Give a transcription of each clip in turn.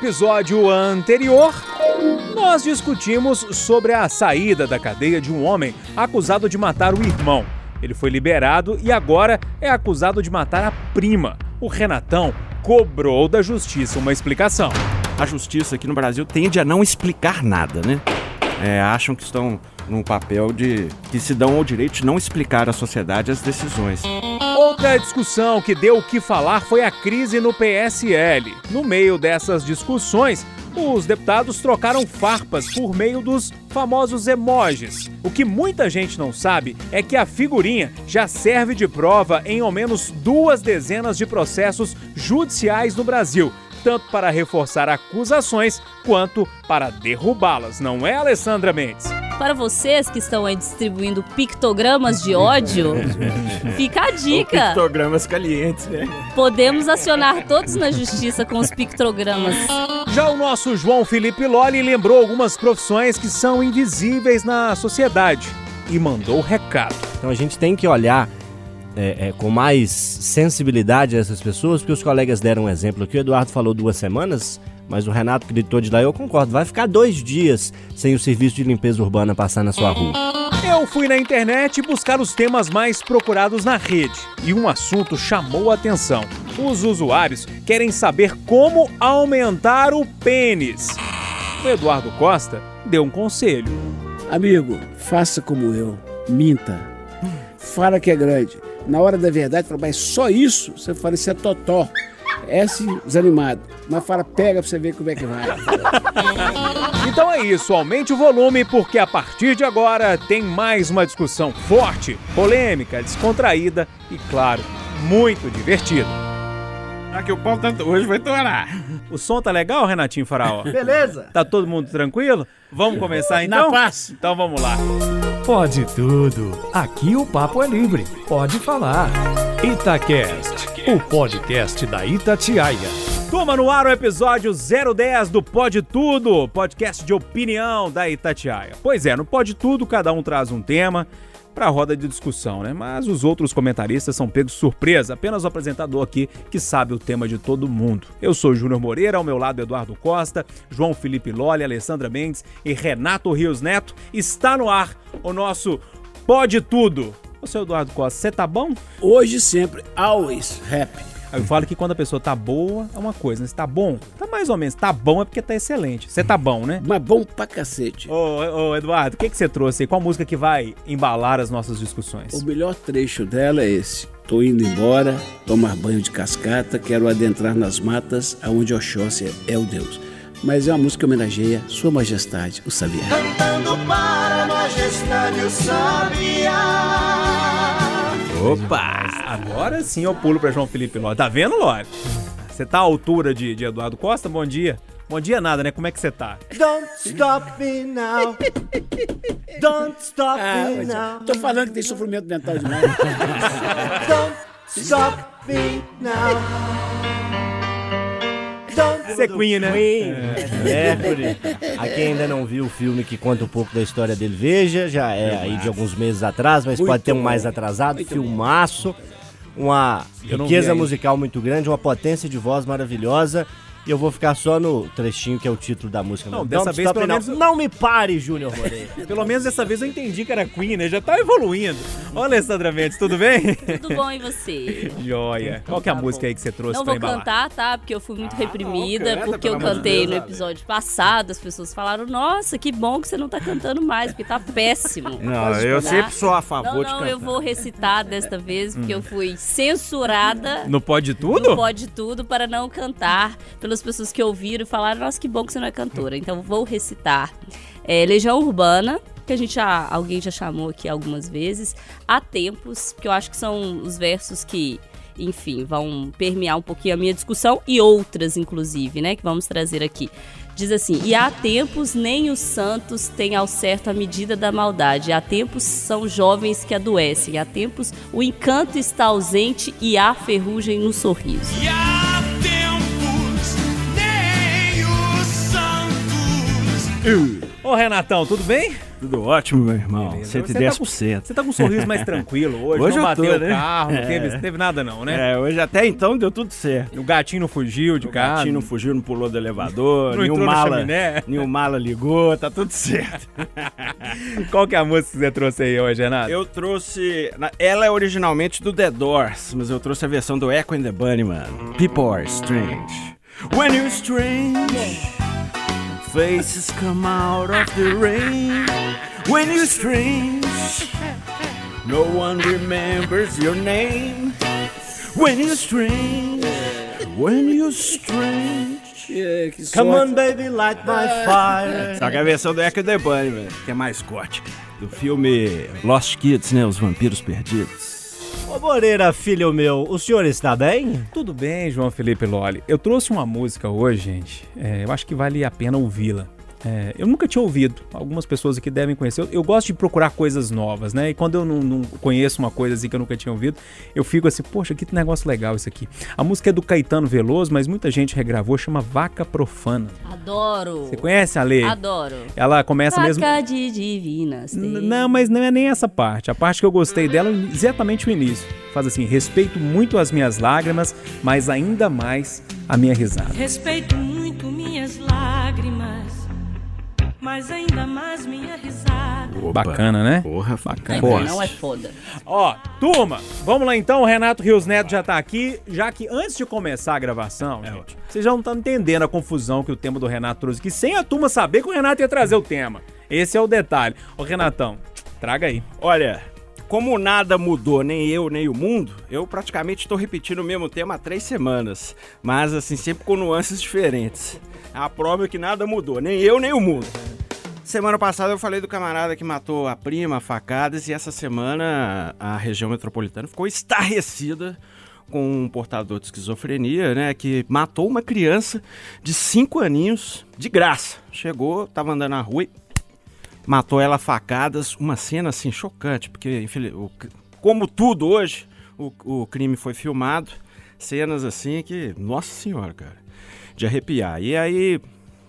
episódio anterior, nós discutimos sobre a saída da cadeia de um homem acusado de matar o irmão. Ele foi liberado e agora é acusado de matar a prima. O Renatão cobrou da justiça uma explicação. A justiça aqui no Brasil tende a não explicar nada, né? É, acham que estão num papel de que se dão ao direito de não explicar à sociedade as decisões. Outra discussão que deu o que falar foi a crise no PSL. No meio dessas discussões, os deputados trocaram farpas por meio dos famosos emojis. O que muita gente não sabe é que a figurinha já serve de prova em ao menos duas dezenas de processos judiciais no Brasil tanto para reforçar acusações quanto para derrubá-las, não é, Alessandra Mendes? Para vocês que estão aí distribuindo pictogramas de ódio, fica a dica. pictogramas calientes, né? Podemos acionar todos na justiça com os pictogramas. Já o nosso João Felipe Loli lembrou algumas profissões que são invisíveis na sociedade e mandou recado. Então a gente tem que olhar é, é, com mais sensibilidade a essas pessoas, porque os colegas deram um exemplo aqui. O Eduardo falou duas semanas, mas o Renato gritou de lá, eu concordo. Vai ficar dois dias sem o serviço de limpeza urbana passar na sua rua. Eu fui na internet buscar os temas mais procurados na rede e um assunto chamou a atenção. Os usuários querem saber como aumentar o pênis. O Eduardo Costa deu um conselho. Amigo, faça como eu, minta. Fala que é grande na hora da verdade, fala, mas só isso? Você fala, isso é totó. É assim, desanimado. Mas fala, pega pra você ver como é que vai. então é isso, aumente o volume, porque a partir de agora tem mais uma discussão forte, polêmica, descontraída e, claro, muito divertida. Aqui o pau tá, hoje vai torar. O som tá legal, Renatinho Faraó? Beleza. Tá todo mundo tranquilo? Vamos começar então? Na paz. Então vamos lá. Pode tudo. Aqui o papo é livre. Pode falar. Itacast, o podcast da Itatiaia. Toma no ar o episódio 010 do Pode Tudo, podcast de opinião da Itatiaia. Pois é, no Pode Tudo cada um traz um tema para a roda de discussão, né? Mas os outros comentaristas são pegos surpresa, apenas o apresentador aqui que sabe o tema de todo mundo. Eu sou Júnior Moreira, ao meu lado Eduardo Costa, João Felipe Lolli, Alessandra Mendes e Renato Rios Neto. Está no ar o nosso Pode Tudo. Ô, seu Eduardo Costa, você tá bom? Hoje sempre, always happy. Eu falo que quando a pessoa tá boa é uma coisa, né? Se tá bom, tá mais ou menos. Tá bom é porque tá excelente. Você tá bom, né? Mas bom pra cacete. Ô, ô Eduardo, o que, que você trouxe aí? Qual música que vai embalar as nossas discussões? O melhor trecho dela é esse. Tô indo embora, tomar banho de cascata, quero adentrar nas matas, aonde Oxóssia é o Deus. Mas é uma música que homenageia Sua Majestade, o Sabiá. Cantando para a Majestade, o Sabiá. Opa! Agora sim eu pulo para João Felipe Ló. Tá vendo, Ló? Você tá à altura de, de Eduardo Costa? Bom dia. Bom dia nada, né? Como é que você tá? Don't stop me now. Don't stop ah, me now. Tô falando que tem sofrimento mental demais. Don't stop me now. Você é Queen, né? Queen. É. Mercury. A quem ainda não viu o filme que conta um pouco da história dele, veja. Já é aí de alguns meses atrás, mas muito pode ter um mais atrasado. Muito filmaço. Uma riqueza musical muito grande, uma potência de voz maravilhosa. E eu vou ficar só no trechinho que é o título da música. Não, dessa vez pelo menos... Não me pare, Júnior Moreira. pelo menos dessa vez eu entendi que era Queen, né? Já tá evoluindo. Olha, Alessandra Mendes, tudo bem? Tudo bom e você? Joia. Qual que é a tá música aí que você trouxe Não pra vou embalar? cantar, tá? Porque eu fui muito ah, reprimida, canta, porque eu cantei no episódio passado, as pessoas falaram, nossa, que bom que você não tá cantando mais, porque tá péssimo. Não, eu sempre sou a favor não, de Não, eu vou recitar desta vez, porque hum. eu fui censurada. No Pode Tudo? No Pode Tudo, para não cantar pelas pessoas que ouviram e falaram: Nossa, que bom que você não é cantora. Então vou recitar. É, Legião Urbana, que a gente já, alguém já chamou aqui algumas vezes. Há tempos, que eu acho que são os versos que, enfim, vão permear um pouquinho a minha discussão e outras, inclusive, né, que vamos trazer aqui. Diz assim: E há tempos nem os santos têm ao certo a medida da maldade. Há tempos são jovens que adoecem. Há tempos o encanto está ausente e há ferrugem no sorriso. Yeah! Ô, Renatão, tudo bem? Tudo ótimo, meu irmão. Beleza. 110%. Você tá com um sorriso mais tranquilo hoje, Hoje não eu bateu tô, o né? carro, não É. teve, teve nada não, né? É, hoje até então deu tudo certo. O gatinho não fugiu de O casa. gatinho não fugiu, não pulou do elevador, Não nenhum mala, nenhum mala ligou, tá tudo certo. Qual que é a música que você trouxe aí hoje, Renato? Eu trouxe. Ela é originalmente do The Doors, mas eu trouxe a versão do Echo and the Bunnyman. People are strange. When you're strange, faces come out of the rain. When you're strange, no one remembers your name. When you're strange, when you're strange. Que Come sorte. on, baby, light my fire. Só que a versão do Echo the Bunnyman, que é mais gótica. Do filme Lost Kids, né? Os Vampiros Perdidos. Ô Moreira, filho meu, o senhor está bem? Tudo bem, João Felipe Loli. Eu trouxe uma música hoje, gente. É, eu acho que vale a pena ouvi-la. É, eu nunca tinha ouvido. Algumas pessoas aqui devem conhecer. Eu, eu gosto de procurar coisas novas, né? E quando eu não, não conheço uma coisa assim que eu nunca tinha ouvido, eu fico assim, poxa, que negócio legal isso aqui. A música é do Caetano Veloso, mas muita gente regravou, chama Vaca Profana. Adoro. Você conhece a Lê? Adoro. Ela começa mesmo. Faca de divinas. Não, mas não é nem essa parte. A parte que eu gostei dela é exatamente o início. Faz assim: respeito muito as minhas lágrimas, mas ainda mais a minha risada. Respeito muito minhas lágrimas, mas ainda mais minha risada. Bacana, né? Porra, Bacana. Não, não é foda. Ó, turma, vamos lá então. O Renato Rios Neto já tá aqui. Já que antes de começar a gravação, gente, vocês já não estão entendendo a confusão que o tema do Renato trouxe aqui, sem a turma saber que o Renato ia trazer o tema. Esse é o detalhe. Ô, Renatão, traga aí. Olha, como nada mudou, nem eu, nem o mundo, eu praticamente estou repetindo o mesmo tema há três semanas. Mas, assim, sempre com nuances diferentes. A prova é que nada mudou, nem eu, nem o mundo. Semana passada eu falei do camarada que matou a prima, facadas, e essa semana a região metropolitana ficou estarrecida com um portador de esquizofrenia, né, que matou uma criança de 5 aninhos de graça. Chegou, tava andando na rua e matou ela a facadas, uma cena assim chocante, porque como tudo hoje, o, o crime foi filmado, cenas assim que, nossa senhora, cara, de arrepiar. E aí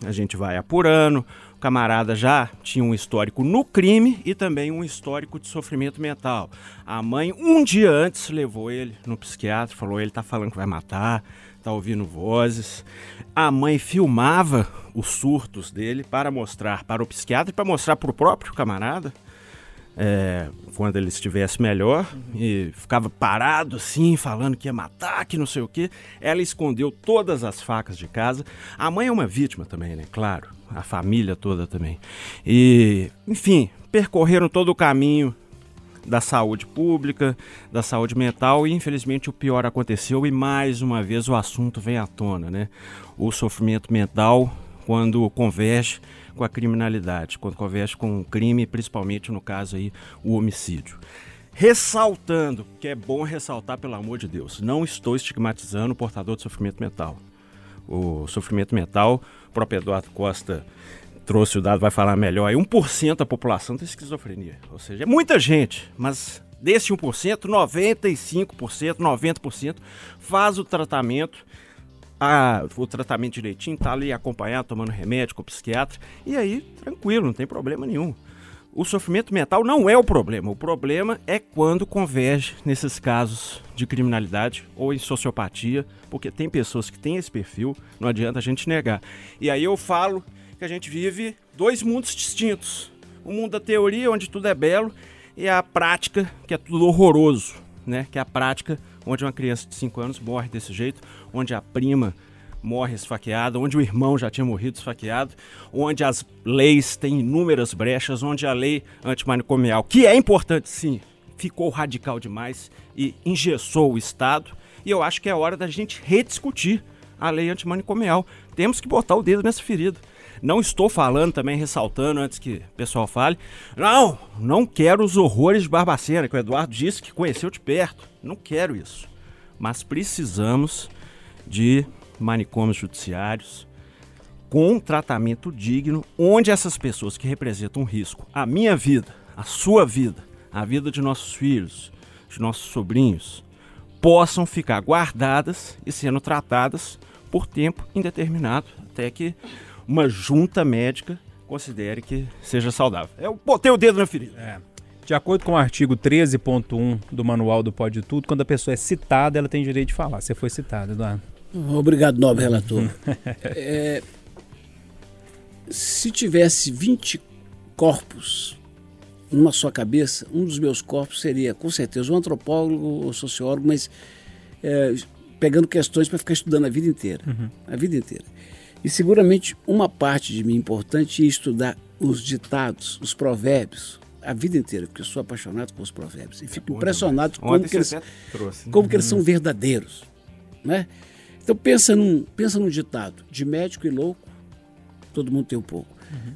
a gente vai apurando, o camarada já tinha um histórico no crime e também um histórico de sofrimento mental. A mãe, um dia antes, levou ele no psiquiatra, falou, ele tá falando que vai matar, tá ouvindo vozes. A mãe filmava os surtos dele para mostrar para o psiquiatra e para mostrar para o próprio camarada é, quando ele estivesse melhor e ficava parado assim, falando que ia matar, que não sei o que. Ela escondeu todas as facas de casa. A mãe é uma vítima também, né? Claro. A família toda também. E, enfim, percorreram todo o caminho da saúde pública, da saúde mental e infelizmente o pior aconteceu e mais uma vez o assunto vem à tona, né? O sofrimento mental quando converge com a criminalidade, quando converge com o crime, principalmente no caso aí o homicídio. Ressaltando, que é bom ressaltar pelo amor de Deus, não estou estigmatizando o portador de sofrimento mental. O sofrimento mental, o próprio Eduardo Costa trouxe o dado, vai falar melhor, aí 1% da população tem esquizofrenia. Ou seja, é muita gente, mas desse 1%, 95%, 90% faz o tratamento, a- o tratamento direitinho, tá ali acompanhado, tomando remédio com o psiquiatra, e aí, tranquilo, não tem problema nenhum. O sofrimento mental não é o problema. O problema é quando converge nesses casos de criminalidade ou em sociopatia, porque tem pessoas que têm esse perfil, não adianta a gente negar. E aí eu falo que a gente vive dois mundos distintos. O mundo da teoria, onde tudo é belo, e a prática, que é tudo horroroso, né? Que é a prática onde uma criança de 5 anos morre desse jeito, onde a prima morre esfaqueada, onde o irmão já tinha morrido esfaqueado, onde as leis têm inúmeras brechas, onde a lei antimanicomial, que é importante sim, ficou radical demais e engessou o Estado. E eu acho que é hora da gente rediscutir a lei antimanicomial. Temos que botar o dedo nessa ferida. Não estou falando também, ressaltando antes que o pessoal fale. Não, não quero os horrores de Barbacena, que o Eduardo disse que conheceu de perto. Não quero isso. Mas precisamos de manicômios judiciários com tratamento digno, onde essas pessoas que representam um risco, a minha vida, a sua vida, a vida de nossos filhos, de nossos sobrinhos, possam ficar guardadas e sendo tratadas por tempo indeterminado, até que uma junta médica considere que seja saudável. Eu botei o dedo na ferida. É. De acordo com o artigo 13.1 do Manual do Pode Tudo, quando a pessoa é citada, ela tem direito de falar. Você foi citado, Eduardo. Obrigado, nobre relator. É, se tivesse 20 corpos numa só cabeça, um dos meus corpos seria, com certeza, um antropólogo ou sociólogo, mas é, pegando questões para ficar estudando a vida inteira. A vida inteira. E seguramente uma parte de mim importante é estudar os ditados, os provérbios, a vida inteira, porque eu sou apaixonado por os provérbios. E fico impressionado como Ontem que eles, trouxe. né? como que eles são verdadeiros. Né? Então pensa num, pensa num ditado, de médico e louco, todo mundo tem um pouco.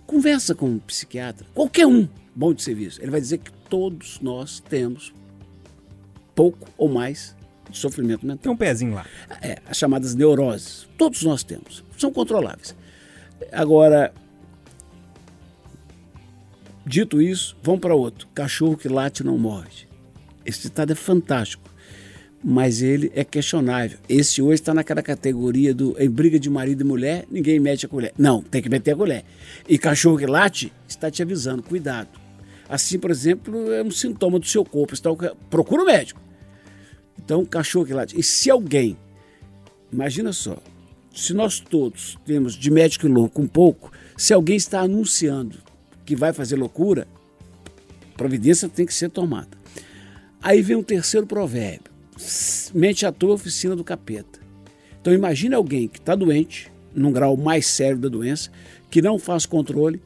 Conversa com um psiquiatra, qualquer um bom de serviço, ele vai dizer que todos nós temos pouco ou mais sofrimento mental. Tem um pezinho lá. É, as chamadas neuroses. Todos nós temos. São controláveis. Agora, dito isso, vamos para outro. Cachorro que late não morde. Esse ditado é fantástico, mas ele é questionável. Esse hoje está naquela categoria do em briga de marido e mulher, ninguém mete a colher. Não, tem que meter a colher. E cachorro que late está te avisando, cuidado. Assim, por exemplo, é um sintoma do seu corpo. Está, procura o médico. Então, cachorro que late. E se alguém, imagina só, se nós todos temos de médico e louco um pouco, se alguém está anunciando que vai fazer loucura, providência tem que ser tomada. Aí vem um terceiro provérbio: mente à toa, oficina do capeta. Então, imagine alguém que está doente, num grau mais sério da doença, que não faz controle,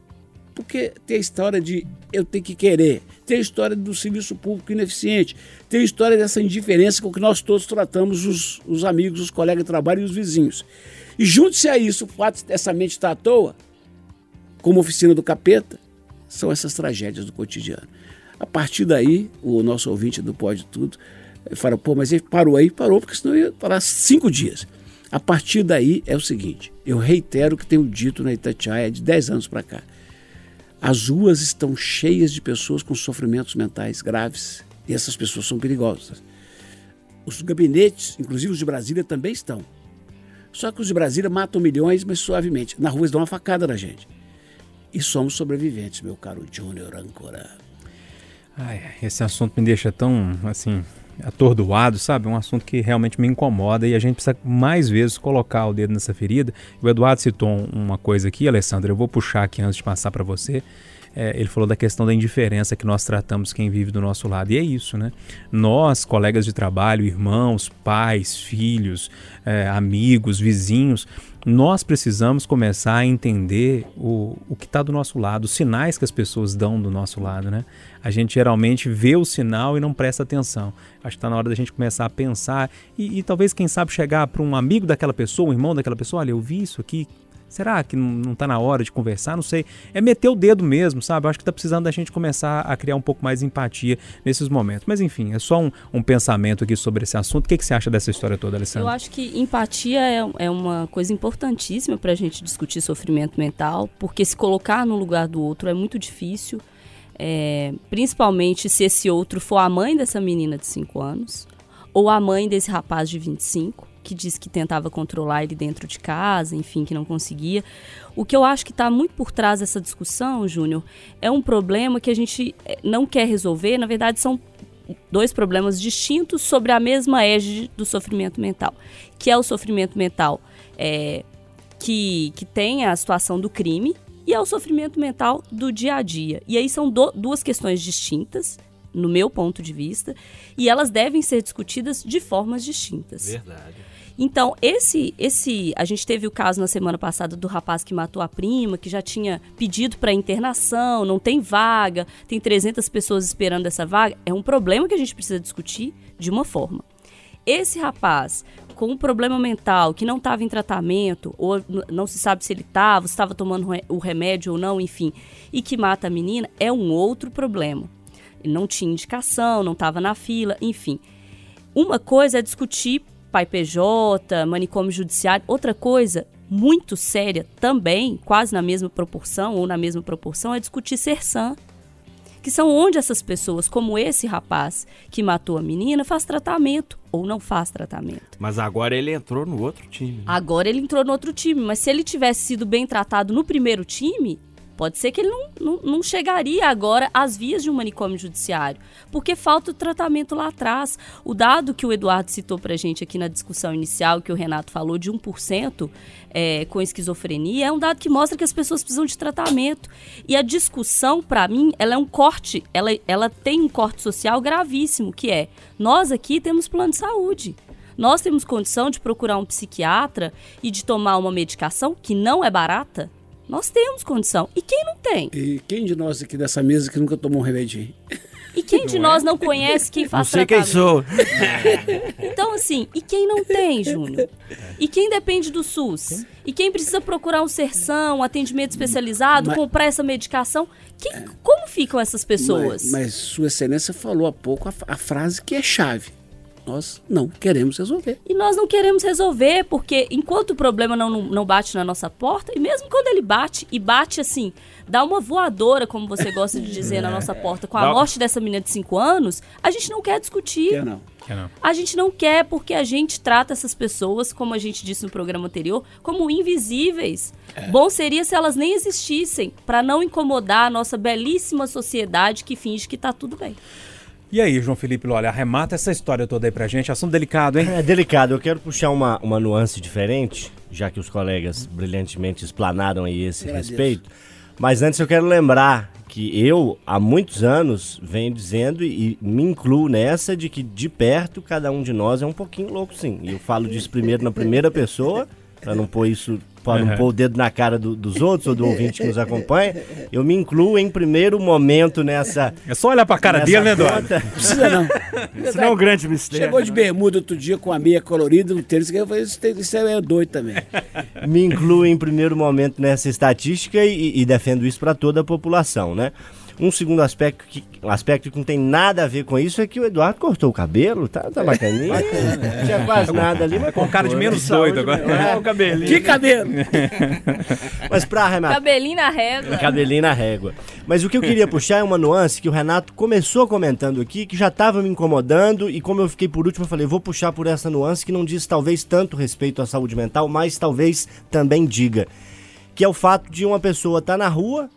porque tem a história de eu tenho que querer, tem a história do serviço público ineficiente, tem a história dessa indiferença com que nós todos tratamos os, os amigos, os colegas de trabalho e os vizinhos. E junte-se a isso o fato dessa mente estar à toa, como oficina do capeta, são essas tragédias do cotidiano. A partir daí, o nosso ouvinte do Pode Tudo fala, pô, mas ele parou aí? Parou, porque senão ia parar cinco dias. A partir daí é o seguinte, eu reitero o que tenho dito na Itatiaia de 10 anos para cá. As ruas estão cheias de pessoas com sofrimentos mentais graves e essas pessoas são perigosas. Os gabinetes, inclusive os de Brasília, também estão. Só que os de Brasília matam milhões, mas suavemente. Na rua eles dão uma facada na gente. E somos sobreviventes, meu caro Júnior Ancora. Ai, esse assunto me deixa tão, assim, atordoado, sabe? Um assunto que realmente me incomoda e a gente precisa mais vezes colocar o dedo nessa ferida. O Eduardo citou uma coisa aqui, Alessandro, eu vou puxar aqui antes de passar para você. É, ele falou da questão da indiferença que nós tratamos quem vive do nosso lado. E é isso, né? Nós, colegas de trabalho, irmãos, pais, filhos, é, amigos, vizinhos, nós precisamos começar a entender o, o que está do nosso lado, os sinais que as pessoas dão do nosso lado, né? A gente geralmente vê o sinal e não presta atenção. Acho que está na hora da gente começar a pensar e, e talvez, quem sabe, chegar para um amigo daquela pessoa, um irmão daquela pessoa, olha, eu vi isso aqui, Será que não está na hora de conversar? Não sei. É meter o dedo mesmo, sabe? Eu acho que está precisando da gente começar a criar um pouco mais de empatia nesses momentos. Mas enfim, é só um, um pensamento aqui sobre esse assunto. O que, que você acha dessa história toda, Alessandra? Eu acho que empatia é, é uma coisa importantíssima para a gente discutir sofrimento mental, porque se colocar no lugar do outro é muito difícil, é, principalmente se esse outro for a mãe dessa menina de 5 anos ou a mãe desse rapaz de 25 que disse que tentava controlar ele dentro de casa, enfim, que não conseguia. O que eu acho que está muito por trás dessa discussão, Júnior, é um problema que a gente eh, não quer resolver. Na verdade, são dois problemas distintos sobre a mesma égide do sofrimento mental, que é o sofrimento mental é, que, que tem a situação do crime e é o sofrimento mental do dia a dia. E aí são do, duas questões distintas, no meu ponto de vista, e elas devem ser discutidas de formas distintas. Verdade. Então, esse, esse, a gente teve o caso na semana passada do rapaz que matou a prima, que já tinha pedido para internação, não tem vaga, tem 300 pessoas esperando essa vaga. É um problema que a gente precisa discutir de uma forma. Esse rapaz com um problema mental que não estava em tratamento, ou não se sabe se ele estava, se estava tomando o remédio ou não, enfim, e que mata a menina, é um outro problema. Ele não tinha indicação, não estava na fila, enfim. Uma coisa é discutir pai PJ, manicômio judiciário. Outra coisa muito séria também, quase na mesma proporção ou na mesma proporção, é discutir SERSAM, que são onde essas pessoas, como esse rapaz que matou a menina, faz tratamento ou não faz tratamento. Mas agora ele entrou no outro time. Né? Agora ele entrou no outro time, mas se ele tivesse sido bem tratado no primeiro time, Pode ser que ele não, não, não chegaria agora às vias de um manicômio judiciário, porque falta o tratamento lá atrás. O dado que o Eduardo citou pra gente aqui na discussão inicial, que o Renato falou, de 1% é, com esquizofrenia, é um dado que mostra que as pessoas precisam de tratamento. E a discussão, para mim, ela é um corte, ela, ela tem um corte social gravíssimo, que é, nós aqui temos plano de saúde. Nós temos condição de procurar um psiquiatra e de tomar uma medicação que não é barata? Nós temos condição. E quem não tem? E quem de nós aqui dessa mesa que nunca tomou um remedinho? E quem de nós não conhece quem Não faz sei quem tratamento? sou. Então, assim, e quem não tem, Júnior? E quem depende do SUS? E quem precisa procurar um serção, um atendimento especializado, Mas- comprar essa medicação? Que- como ficam essas pessoas? Mas, mas Sua Excelência falou há pouco a, a frase que é chave. Nós não queremos resolver. E nós não queremos resolver, porque enquanto o problema não, não, não bate na nossa porta, e mesmo quando ele bate, e bate assim, dá uma voadora, como você gosta de dizer, na nossa porta, com a Dá- morte dessa menina de 5 anos, a gente não quer discutir. Quer não. A gente não quer porque a gente trata essas pessoas, como a gente disse no programa anterior, como invisíveis. Bom seria se elas nem existissem, para não incomodar a nossa belíssima sociedade que finge que tá tudo bem. E aí, João Felipe, olha, arremata essa história toda aí pra gente. Assunto delicado, hein? É delicado, eu quero puxar uma, uma nuance diferente, já que os colegas brilhantemente explanaram aí esse Agradeço. respeito. Mas antes eu quero lembrar que eu, há muitos anos, venho dizendo e, e me incluo nessa de que de perto cada um de nós é um pouquinho louco sim. E eu falo disso primeiro na primeira pessoa, para não pôr isso, para não pôr o dedo na cara do- dos outros ou do ouvinte que nos acompanha. Eu me incluo em primeiro momento nessa. É só olhar pra cara nessa dele, né, Eduardo? conta. Precisa não. Isso não é um grande mistério. Chegou de bermuda outro dia com a meia colorida, um tênis, que eu falei, isso, isso é doido também. me incluo em primeiro momento nessa estatística e, e defendo isso para toda a população, né? Um segundo aspecto que, um aspecto que não tem nada a ver com isso é que o Eduardo cortou o cabelo, tá, tá bacaninha. Não tinha quase nada ali, mas Com cara de menos doido agora. É, o cabelinho. Que cabelo! Mas pra arrematar, Cabelinho na régua. cabelinho na régua. Mas o que eu queria puxar é uma nuance que o Renato começou comentando aqui, que já estava me incomodando, e como eu fiquei por último, eu falei, vou puxar por essa nuance que não diz talvez tanto respeito à saúde mental, mas talvez também diga. Que é o fato de uma pessoa estar na rua,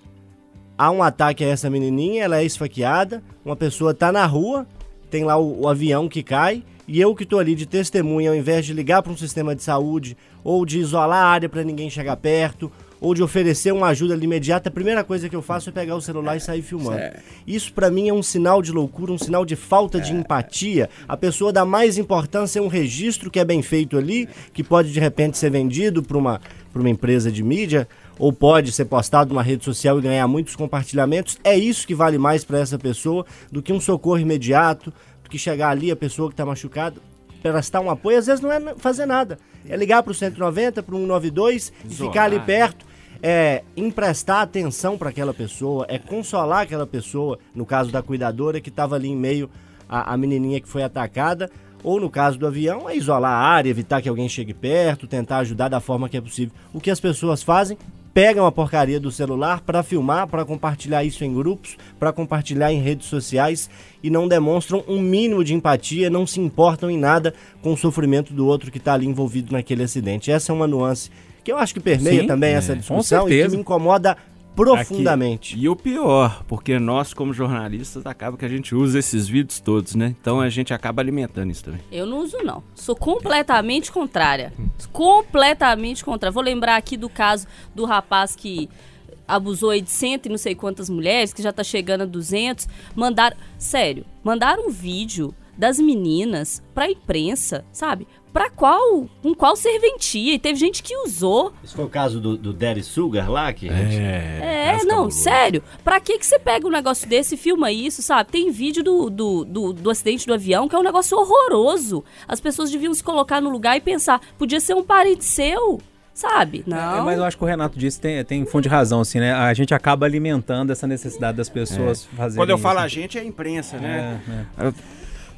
há um ataque a essa menininha, ela é esfaqueada, uma pessoa tá na rua, tem lá o, o avião que cai, e eu que tô ali de testemunha, ao invés de ligar para um sistema de saúde, ou de isolar a área para ninguém chegar perto, ou de oferecer uma ajuda imediata, a primeira coisa que eu faço é pegar o celular e sair filmando. Isso para mim é um sinal de loucura, um sinal de falta de empatia. A pessoa dá mais importância a um registro que é bem feito ali, que pode de repente ser vendido para uma, pra uma empresa de mídia, ou pode ser postado numa rede social e ganhar muitos compartilhamentos. É isso que vale mais para essa pessoa do que um socorro imediato, do que chegar ali a pessoa que está machucada, prestar um apoio. Às vezes não é fazer nada, é ligar para o 190, para o 192 e ficar ali perto. É emprestar atenção para aquela pessoa, é consolar aquela pessoa, no caso da cuidadora que estava ali em meio à, à menininha que foi atacada, ou no caso do avião, é isolar a área, evitar que alguém chegue perto, tentar ajudar da forma que é possível. O que as pessoas fazem? Pegam a porcaria do celular para filmar, para compartilhar isso em grupos, para compartilhar em redes sociais e não demonstram um mínimo de empatia, não se importam em nada com o sofrimento do outro que está ali envolvido naquele acidente. Essa é uma nuance que eu acho que permeia Sim, também é, essa discussão e que me incomoda profundamente. E o pior, porque nós, como jornalistas, acaba que a gente usa esses vídeos todos, né? Então a gente acaba alimentando isso também. Eu não uso, não. Sou completamente contrária. Completamente contrária. Vou lembrar aqui do caso do rapaz que abusou aí de cento e não sei quantas mulheres, que já tá chegando a 200. Mandaram. Sério, mandaram um vídeo das meninas pra imprensa, sabe? Pra qual. Com qual serventia? E teve gente que usou. Esse foi o caso do, do Daddy Sugar lá, que É, não, sério. Pra que que você pega um negócio desse e filma isso, sabe? Tem vídeo do, do, do, do acidente do avião que é um negócio horroroso. As pessoas deviam se colocar no lugar e pensar, podia ser um parente seu, sabe? É, Não. mas eu acho que o Renato disse tem, tem fundo de razão, assim, né? A gente acaba alimentando essa necessidade das pessoas fazerem Quando eu falo isso. a gente, é a imprensa, né?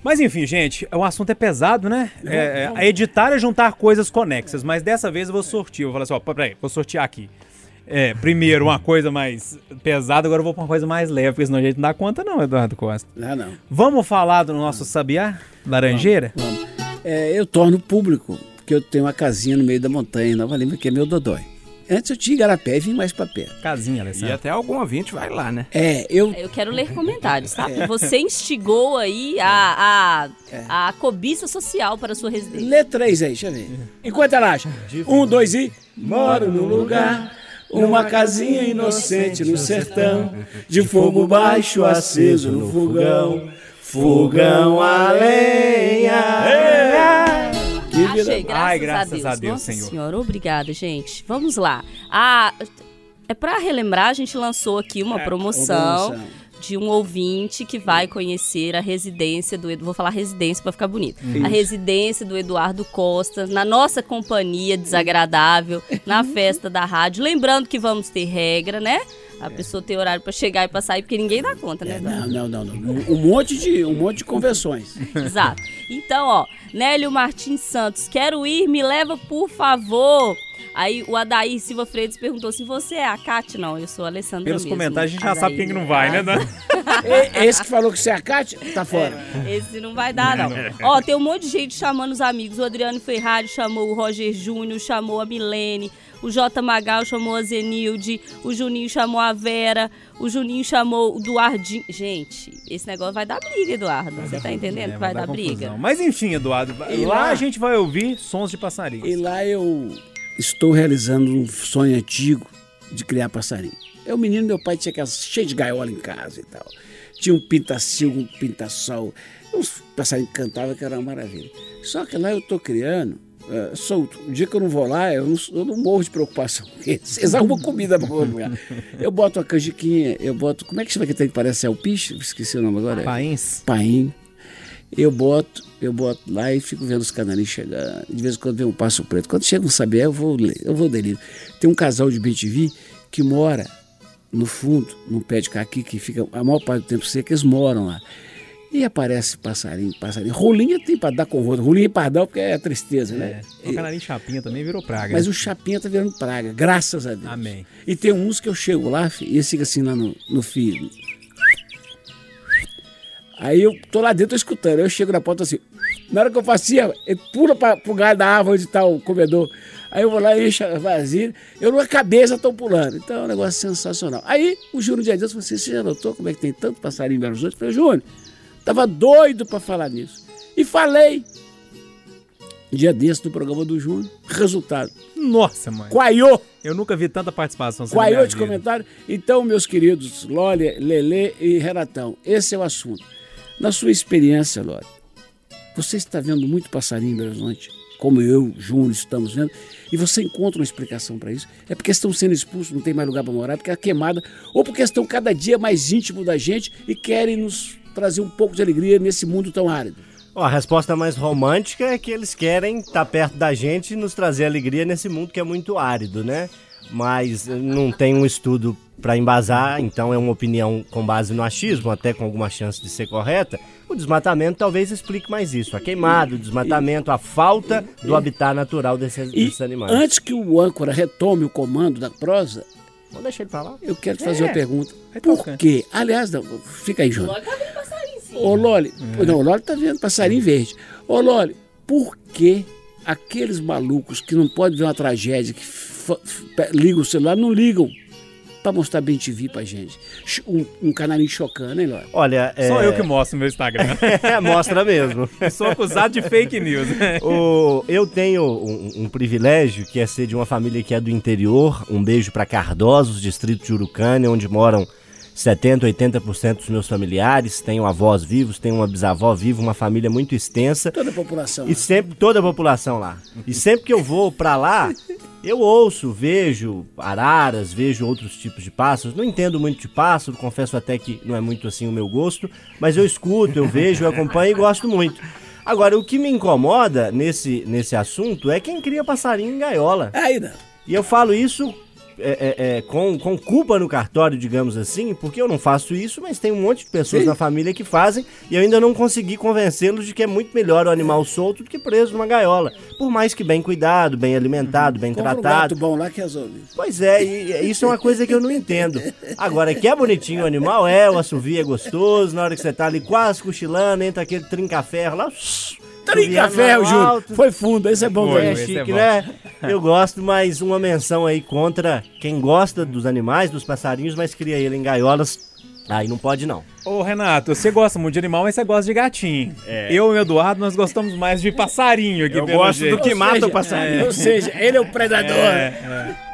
Mas enfim, gente, o assunto é pesado, né? É, é, a editar é juntar coisas conexas, mas dessa vez eu vou sortir. Eu vou falar assim, ó, peraí, vou sortear aqui. É, primeiro uma coisa mais pesada, agora eu vou pra uma coisa mais leve, porque senão a gente não dá conta não, Eduardo Costa. Não, não. Vamos falar do nosso sabiá? Laranjeira? Vamos. É, eu torno público que eu tenho uma casinha no meio da montanha em Nova Lima, que é meu Dodói. Antes eu tinha Igarapé e vim mais pra perto. Casinha, E Alessandro. até algum ouvinte vai lá, né? É, eu Eu quero ler comentários, tá? Você instigou aí a, a, a cobiça social para a sua residência. Lê três aí, deixa eu ver. Enquanto ela acha. Um, dois e. Moro num lugar, uma casinha inocente no sertão, de fogo baixo aceso no fogão, fogão a lenha. Achei, graças, Ai, graças a Deus. a Deus, Nossa Senhor. senhora, obrigada, gente. Vamos lá. A, é pra relembrar, a gente lançou aqui uma promoção. promoção. De um ouvinte que vai conhecer a residência do. Vou falar residência pra ficar bonito. A residência do Eduardo Costa, na nossa companhia desagradável, na festa da rádio. Lembrando que vamos ter regra, né? A pessoa tem horário pra chegar e pra sair, porque ninguém dá conta, né, Eduardo? Não, não, não, não. Um monte de, um monte de convenções. Exato. Então, ó, Nélio Martins Santos, quero ir, me leva, por favor. Aí o Adair Silva Freitas perguntou se você é a Cátia. Não, eu sou a Alessandra Pelos mesmo. comentários a gente já Adair, sabe quem que não vai, né, Dan? E- Esse que falou que você é a Cátia, tá fora. Esse não vai dar, não. Ó, tem um monte de gente chamando os amigos. O Adriano Ferrari chamou o Roger Júnior, chamou a Milene. O J. Magal chamou a Zenilde. O Juninho chamou a Vera. O Juninho chamou o Duardinho. Gente, esse negócio vai dar briga, Eduardo. Você tá entendendo que vai, dar, briga? confusão. Mas enfim, Eduardo, E lá lá- a gente vai ouvir sons de passarinhos. E lá eu estou realizando um sonho antigo de criar passarinho. Eu, menino, meu pai tinha aquelas cheio de gaiola em casa e tal. Tinha um pintacilgo, um pintassol, uns passarinhos que cantavam que era uma maravilha. Só que lá eu estou criando eh, solto. O dia que eu não vou lá, eu não, eu não morro de preocupação. Vocês arrumam comida para o lugar. Eu boto uma canjiquinha, eu boto. Como é que chama aquele trem que parece alpiche? Esqueci o nome agora. Pains. paim. Eu boto, eu boto lá e fico vendo os canarinhos chegando. De vez em quando vem um passo preto. Quando chega um sabiá, eu vou eu vou delírio. Tem um casal de BTV que mora no fundo, num pé de caqui, que fica a maior parte do tempo seco, eles moram lá. E aparece passarinho, passarinho. Rolinha tem para dar com roda. Rolinha e pardal, porque é tristeza, né? O canarinho chapinha também virou praga. Mas né? o chapinha tá virando praga, graças a Deus. Amém. E tem uns que eu chego lá e eles ficam assim lá no, no fio. Aí eu tô lá dentro tô escutando. Eu chego na porta assim. Na hora que eu faço assim, ele pula pra, pro galho da árvore onde tá o comedor. Aí eu vou lá e encho a vasilha. Eu na cabeça tô pulando. Então é um negócio sensacional. Aí o Júnior dia Deus falou assim: você já notou como é que tem tanto passarinho em Belo Horizonte? Eu falei, Júnior, tava doido pra falar nisso. E falei. Dia desse no programa do Júnior. Resultado. Nossa, mãe. Quaiô! Eu nunca vi tanta participação. assim é de comentário? Então, meus queridos Lólia, Lelê e Renatão, esse é o assunto. Na sua experiência, Lólia, você está vendo muito passarinho em Belo Horizonte, como eu, Júnior, estamos vendo, e você encontra uma explicação para isso? É porque estão sendo expulsos, não tem mais lugar para morar, porque é queimada, ou porque estão cada dia mais íntimo da gente e querem nos trazer um pouco de alegria nesse mundo tão árido. A resposta mais romântica é que eles querem estar perto da gente e nos trazer alegria nesse mundo que é muito árido, né? Mas eh, não tem um estudo para embasar, então é uma opinião com base no achismo, até com alguma chance de ser correta. O desmatamento talvez explique mais isso. A queimada, o desmatamento, a falta do habitat natural desses, E desses animais. antes que o âncora retome o comando da prosa, Vamos deixar ele falar. eu quero te fazer É. uma pergunta. Vai Por quê? Aliás, não, fica aí, Júnior. Ô Loli, não, o Loli tá vendo passarinho verde. Ô Loli, por que aqueles malucos que não podem ver uma tragédia, que ligam o celular, não ligam pra mostrar bem TV pra gente? Um, um canarinho chocando, hein, Loli? Olha, é... Só eu que mostro no meu Instagram. mostra mesmo. Eu sou acusado de fake news. O- eu tenho um, um privilégio que é ser de uma família que é do interior. Um beijo para Cardosos, distrito de Urucânia, onde moram 70, 80% dos meus familiares. Tenho avós vivos, tenho uma bisavó viva, uma família muito extensa. Toda a população. E sempre, toda a população lá. E sempre que eu vou pra lá, eu ouço, vejo araras, vejo outros tipos de pássaros. Não entendo muito de pássaro, confesso até que não é muito assim o meu gosto, mas eu escuto, eu vejo, eu acompanho e gosto muito. Agora, o que me incomoda nesse, nesse assunto é quem cria passarinho em gaiola. Aí não. E eu falo isso é, é, é, com, com culpa no cartório, digamos assim, porque eu não faço isso, mas tem um monte de pessoas Sim. na família que fazem e eu ainda não consegui convencê-los de que é muito melhor o animal solto do que preso numa gaiola. Por mais que bem cuidado, bem alimentado, bem Compra um gato tratado. bom lá que resolve. Pois é, e, e isso é uma coisa que eu não entendo. Agora, que é bonitinho o animal, é, o assovio é gostoso, na hora que você tá ali quase cochilando, entra aquele trinca-ferro lá, Trinca ferro, Júlio. Foi fundo, esse é bom Foi, velho. É é chique, bom. né? Eu gosto, mas uma menção aí contra quem gosta dos animais, dos passarinhos, mas cria ele em gaiolas. Aí não pode não. Ô, Renato, você gosta muito de animal, mas você gosta de gatinho. Eu e o Eduardo, nós gostamos mais de passarinho aqui, Eu gosto jeito. do que Ou mata seja, o passarinho. Ou seja, ele é o predador.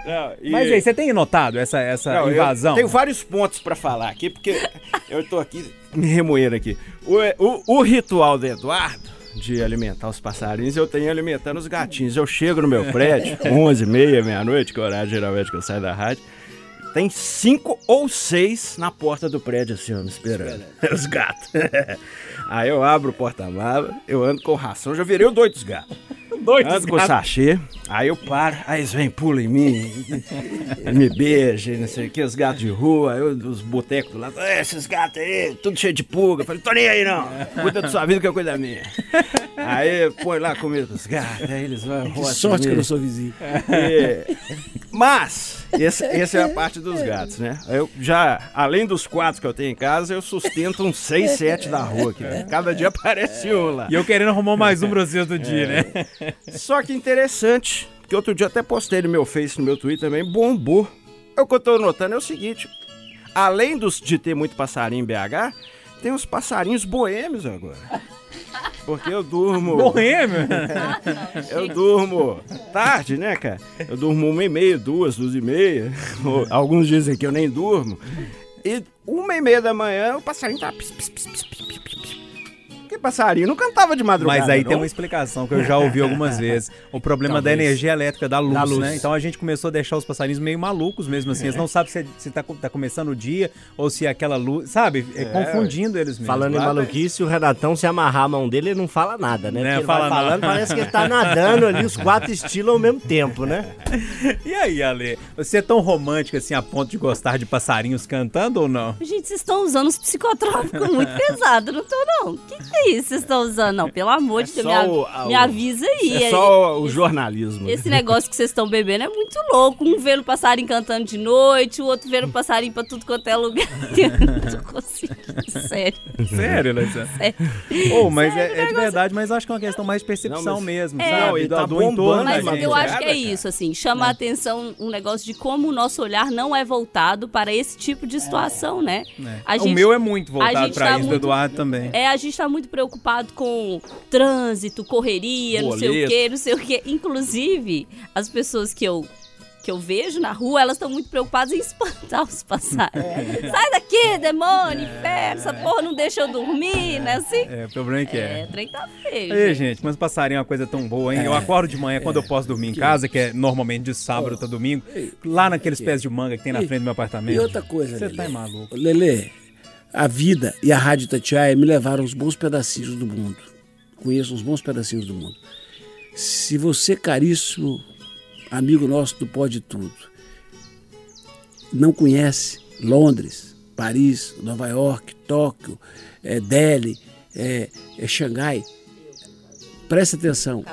Não, e- Mas aí, você tem notado essa, essa Não, eu invasão? tenho vários pontos pra falar aqui, porque eu tô aqui me remoendo aqui. O, o, o ritual do Eduardo de alimentar os passarinhos, eu tenho alimentando os gatinhos. Eu chego no meu prédio, 11 h meia-noite, que é o horário geralmente que eu saio da rádio. Tem cinco ou seis na porta do prédio, assim, ó, me esperando. Os gatos. Aí eu abro o porta-mala, eu ando com ração, já virei o doido dos gatos. Dois Ando com o sachê, aí eu paro, aí eles vêm, pulam em mim, me beijam, não sei o que, os gatos de rua, eu, os botecos do lado, "É, esses gatos aí, tudo cheio de pulga. Eu falei, tô nem aí não, cuida da sua vida que eu cuido da minha. Aí põe lá comida pros gatos, aí eles vão, Que sorte que eu não sou vizinho. É. Mas, esse- essa é a parte dos gatos, né? Eu já, além dos quatro que eu tenho em casa, eu sustento uns seis, sete da rua aqui. né? Cada dia aparece um lá. E eu querendo arrumar mais um pra vocês do dia, né? Só que interessante, que outro dia até postei no meu Face, no meu Twitter também, bombou. O que eu tô notando é o seguinte, além dos, de ter muito passarinho em BH, tem uns passarinhos boêmios agora. Porque eu durmo... Boêmio. Eu durmo tarde, né, cara? Eu durmo uma e meia, duas, duas e meia. Alguns dizem que eu nem durmo. E uma e meia da manhã o passarinho tá... Pis, pis, pis. Passarinho não cantava de madrugada, Mas aí não? tem uma explicação que eu já ouvi algumas vezes. O problema da Talvez. energia elétrica da luz, Da luz. né? Então a gente começou a deixar os passarinhos meio malucos mesmo assim. Eles não sabem se, se tá, tá começando o dia ou se é aquela luz, sabe? É, confundindo eles mesmo. Falando em Lá- maluquice, o Renatão, se amarrar a mão dele, ele não fala nada, né? Né, Porque ele fala vai falando, nada. parece que ele tá nadando ali, os quatro estilos ao mesmo tempo, né? E aí, Ale? Você é tão romântico assim a ponto de gostar de passarinhos cantando ou não? Gente, vocês estão usando os psicotrópicos muito pesado, não tô não. O que, que é isso que vocês estão usando? Não, pelo amor de É Deus, só me, o- me o- avisa aí. É só o Esse- jornalismo. Esse negócio que vocês estão bebendo é muito louco. Um vendo passarinho cantando de noite, o outro vendo passarinho pra tudo quanto é lugar. Eu não tô conseguindo, sério. Sério, Alessandro? sério. Oh, mas é, é de verdade, mas acho que é uma questão mais de percepção Não, mas- mesmo, É. sabe? E tá do bombando, entorno da Mas gente. eu acho que é isso, assim, chama a atenção um negócio de como o nosso olhar não é voltado para esse tipo de situação, né? A o meu é muito voltado gente pra tá isso, do muito- Eduardo também. É, a gente tá muito preocupado com trânsito, correria, não sei o Boleto. quê, não sei o quê. Inclusive, as pessoas que eu que eu vejo na rua, elas estão muito preocupadas em espantar os passarinhos. Sai daqui, demônio, inferno, essa porra não deixa eu dormir, né? Assim. É, o problema é que É, é. trem tá feio. Ei, gente. gente, mas passarinho é uma coisa tão boa, hein? Eu acordo de manhã quando eu posso dormir em casa, que é normalmente de sábado até domingo, lá naqueles pés de manga que tem na E- frente do meu E apartamento. outra coisa, Você Lelê. tá maluco. Lelê, a vida e a Rádio Tatiaia me levaram uns bons pedacinhos do mundo. Conheço uns bons pedacinhos do mundo. Se você, caríssimo amigo nosso do Pode Tudo, não conhece Londres, Paris, Nova York, Tóquio, eh, Delhi, eh, eh, Xangai, presta atenção.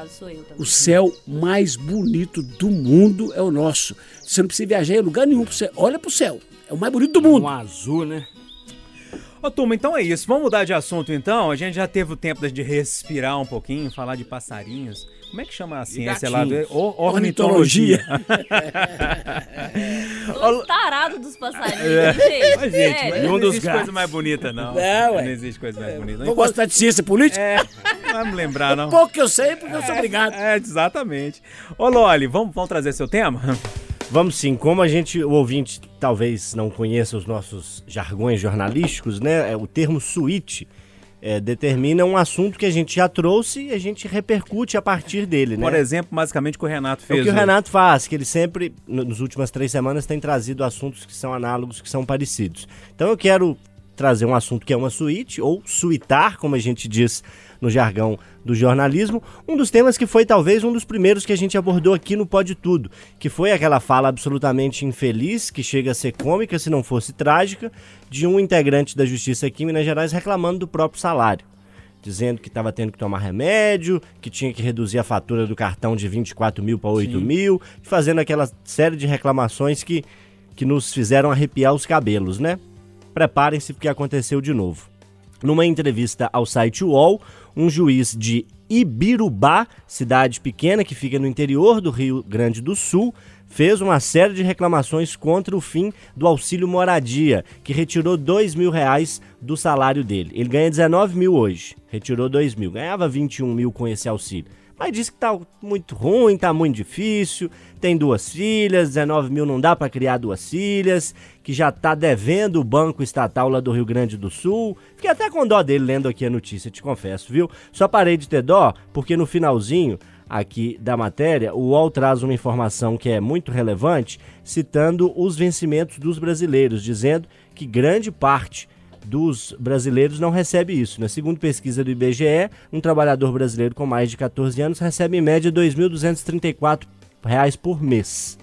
O céu mais bonito do mundo é o nosso. Você não precisa viajar em lugar nenhum. Você olha pro céu. É o mais bonito do mundo. Um azul, né? Ô, turma, então é isso. Vamos mudar de assunto, então? A gente já teve o tempo de respirar um pouquinho, falar de passarinhos. Como é que chama a ciência lá? Do... O- ornitologia. Tô tarado dos passarinhos, É. gente. Mas, gente, mas não dos existe gatos. coisa mais bonita, não. Não, ué. Não existe coisa mais bonita. Vou gostar de ciência política? É, não vai me lembrar, não. Pouco que eu sei, porque eu sou obrigado. É, exatamente. Ô, Loli, vamos, vamos trazer seu tema? Vamos sim, como a gente, o ouvinte talvez não conheça os nossos jargões jornalísticos, né? é, O termo suíte é, determina um assunto que a gente já trouxe e a gente repercute a partir dele, né? Por exemplo, basicamente o que o Renato É fez. o que o. Renato faz, que ele sempre, no- nas últimas três semanas, tem trazido assuntos que são análogos, que são parecidos. Então eu quero trazer um assunto que é uma suíte, ou suitar, como a gente diz no jargão do jornalismo, um dos temas que foi talvez um dos primeiros que a gente abordou aqui no Pode Tudo, que foi aquela fala absolutamente infeliz, que chega a ser cômica se não fosse trágica, de um integrante da Justiça aqui em Minas Gerais reclamando do próprio salário dizendo que estava tendo que tomar remédio, que tinha que reduzir a fatura do cartão de 24 mil para 8 mil, fazendo aquela série de reclamações que, que nos fizeram arrepiar os cabelos, né? Preparem-se porque aconteceu de novo. Numa entrevista ao site UOL, um juiz de Ibirubá, cidade pequena que fica no interior do Rio Grande do Sul, fez uma série de reclamações contra o fim do auxílio moradia, que retirou dois mil reais do salário dele. Ele ganha 19 mil hoje, retirou dois mil, ganhava 21 mil com esse auxílio. Mas disse que tá muito ruim, tá muito difícil, tem duas filhas, 19 mil não dá para criar duas filhas, que já tá devendo o banco estatal lá do Rio Grande do Sul. Fiquei até com dó dele lendo aqui a notícia, te confesso, viu? Só parei de ter dó porque no finalzinho aqui da matéria, o UOL traz uma informação que é muito relevante, citando os vencimentos dos brasileiros, dizendo que grande parte dos brasileiros não recebe isso. Né? segunda pesquisa do IBGE, um trabalhador brasileiro com mais de 14 anos recebe em média R$ 2.234 por mês.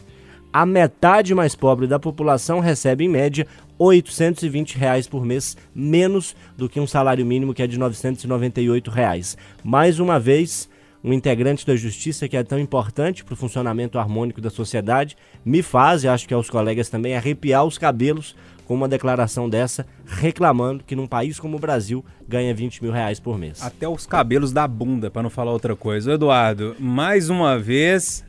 A metade mais pobre da população recebe em média 820 reais por mês, menos do que um salário mínimo que é de 998 reais. Mais uma vez, um integrante da justiça que é tão importante para o funcionamento harmônico da sociedade, me faz, e acho que aos colegas também, arrepiar os cabelos com uma declaração dessa, reclamando que num país como o Brasil ganha 20 mil reais por mês. Até os cabelos da bunda, para não falar outra coisa. Eduardo, mais uma vez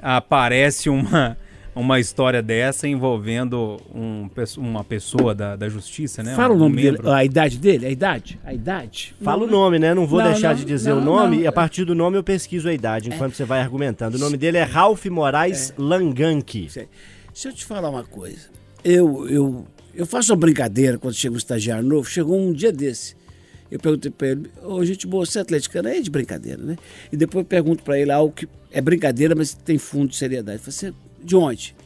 aparece uma uma história dessa envolvendo um, uma pessoa da, da justiça, né? Fala um o nome membro. dele, a idade dele, a idade, a idade. Fala o nome, né? Não vou não, deixar não, de dizer não, o nome e a partir do nome eu pesquiso a idade enquanto é. você vai argumentando. O nome dele é Ralph Moraes é. Langanke. Deixa eu te falar uma coisa. Eu, eu, eu faço uma brincadeira quando chega um estagiário novo. Chegou um dia desse. Eu perguntei para ele, ô oh, gente boa, você é atleticano? É de brincadeira, né? E depois eu pergunto para ele algo que é brincadeira, mas tem fundo de seriedade. Eu falei, de onde?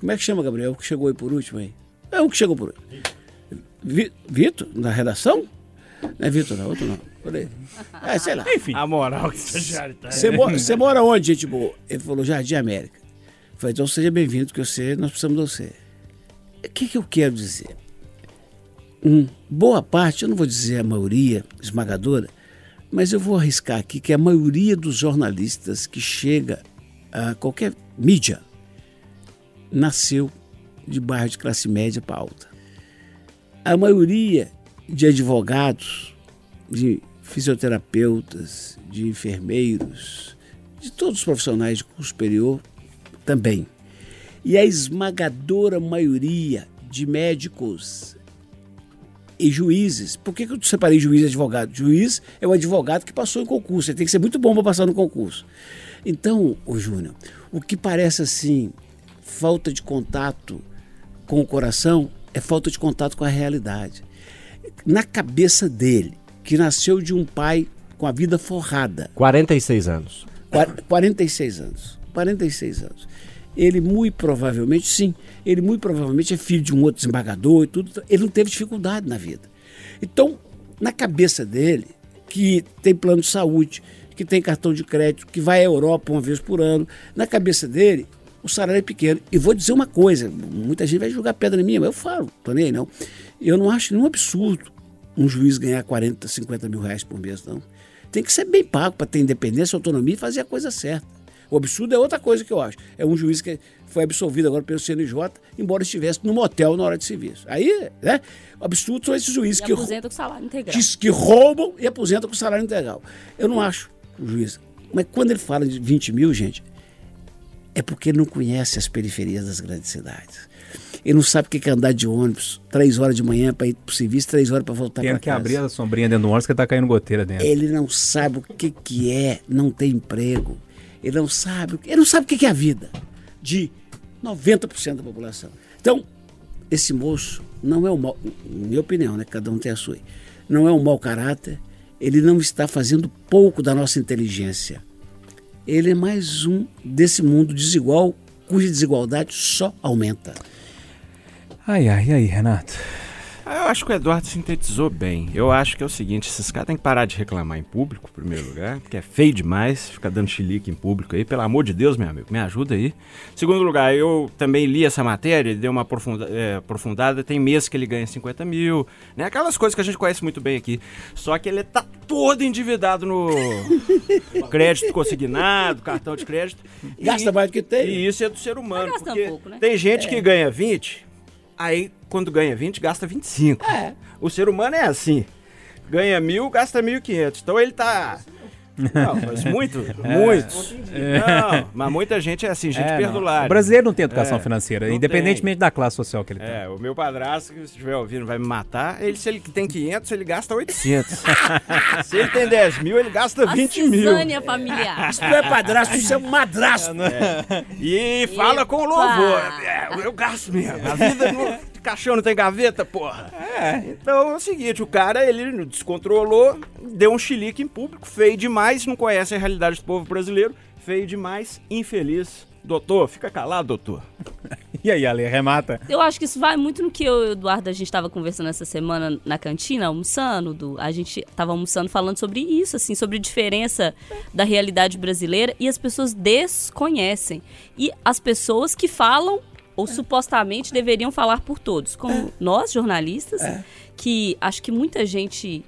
Como é que chama, Gabriel? O que chegou aí por último aí? É o que chegou por último. Vitor, na redação? Não é Vitor, não, outro não. Falei. É, sei lá. Enfim. A moral que você já tá. Você mora, você mora onde, gente boa? Ele falou, Jardim América. Eu falei, então seja bem-vindo, que você, nós precisamos de você. O que, que eu quero dizer? Um, boa parte, eu não vou dizer a maioria esmagadora, mas eu vou arriscar aqui que a maioria dos jornalistas que chega a qualquer mídia nasceu de bairro de classe média para alta. A maioria de advogados, de fisioterapeutas, de enfermeiros, de todos os profissionais de curso superior também. E a esmagadora maioria de médicos e juízes. Por que, que eu separei juiz e advogado? Juiz é o advogado que passou em concurso. Ele tem que ser muito bom para passar no concurso. Então, o Júnior, o que parece assim falta de contato com o coração é falta de contato com a realidade. Na cabeça dele, que nasceu de um pai com a vida forrada. 46 anos. 46 anos. 46 anos. Ele muito provavelmente, sim, ele muito provavelmente é filho de um outro desembargador e tudo. Ele não teve dificuldade na vida. Então, na cabeça dele, que tem plano de saúde, que tem cartão de crédito, que vai à Europa uma vez por ano, na cabeça dele, o salário é pequeno. E vou dizer uma coisa: muita gente vai jogar pedra em mim, mas eu falo, tô nem aí não. Eu não acho nenhum absurdo um juiz ganhar 40, 50 mil reais por mês, não. Tem que ser bem pago para ter independência, autonomia e fazer a coisa certa. O absurdo é outra coisa que eu acho. É um juiz que foi absolvido agora pelo CNJ, embora estivesse no motel na hora de serviço. Aí, né? O absurdo são esses juízes e que, aposenta com salário integral. Que, que roubam e aposentam com salário integral. Eu não acho o juiz. Mas quando ele fala de 20 mil, gente, é porque ele não conhece as periferias das grandes cidades. Ele não sabe o que é andar de ônibus, três horas de manhã para ir para o serviço, três horas para voltar para casa. Tem que abrir a sombrinha dentro do ônibus que tá caindo goteira dentro. Ele não sabe o que, que é não ter emprego. Ele não sabe, ele não sabe o que é a vida de 90% da população. Então, esse moço não é um mau, minha opinião, né? Cada um tem a sua. Não é um mau caráter, ele não está fazendo pouco da nossa inteligência ele é mais um desse mundo desigual, cuja desigualdade só aumenta. Ai, ai, ai, Renato. Eu acho que o Eduardo sintetizou bem. Eu acho que é o seguinte: esses caras têm que parar de reclamar em público, em primeiro lugar, porque é feio demais ficar dando chilique em público aí. Pelo amor de Deus, meu amigo, me ajuda aí. Segundo lugar, eu também li essa matéria, deu uma aprofunda, é, aprofundada. Tem meses que ele ganha 50 mil, né? Aquelas coisas que a gente conhece muito bem aqui. Só que ele tá todo endividado no crédito consignado, cartão de crédito. Gasta mais do que tem. E isso é do ser humano. Porque um pouco, né? Tem gente é. que ganha 20 Aí, quando ganha 20, gasta 25. É. O ser humano é assim. Ganha mil, gasta 1.500. Então ele tá Não, mas muito, muitos. Não, mas muita gente é assim, gente É, não. perdulária. O brasileiro não tem educação É, financeira, não independentemente da classe social que ele tem. É, o meu padrasto, que se estiver ouvindo, vai me matar. Ele, se ele tem 500, ele gasta 800. se ele tem 10 mil, ele gasta A 20 mil. cisânia familiar. Isso não é padrasto, isso é madrasto. E fala Epa. com louvor. É, eu gasto mesmo. A vida no caixão não tem gaveta, porra. Então é o seguinte, o cara, ele descontrolou, deu um chilique em público, feio demais, não conhece a realidade do povo brasileiro, feio demais, infeliz. Doutor, fica calado, doutor. E aí, Ale, remata. Eu acho que isso vai muito no que eu e o Eduardo a gente estava conversando essa semana na cantina, almoçando. Do, a gente estava almoçando falando sobre isso, assim, sobre a diferença da realidade brasileira e as pessoas desconhecem. E as pessoas que falam ou supostamente deveriam falar por todos, como nós jornalistas, que acho que muita gente